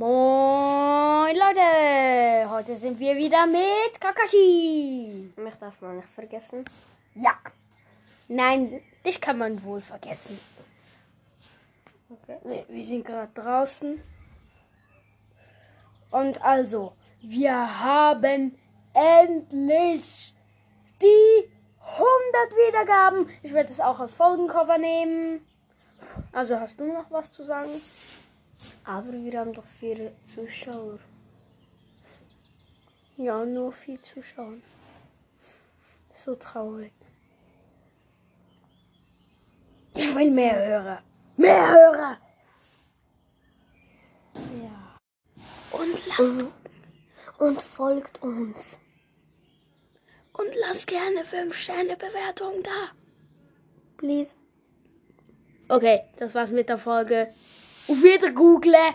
Moin Leute, heute sind wir wieder mit Kakashi. Mich darf man nicht vergessen. Ja. Nein, dich kann man wohl vergessen. Okay. Wir, wir sind gerade draußen. Und also, wir haben endlich die 100 Wiedergaben. Ich werde es auch als Folgencover nehmen. Also hast du noch was zu sagen? Aber wir haben doch vier Zuschauer. Ja, nur viel zuschauen. So traurig. Ich will mehr Hörer. Mehr Hörer. Ja. Und lasst, Und, und folgt uns. und lasst gerne 5 Sterne Bewertung da. Please. Okay, das war's mit der Folge. of weer te googlen.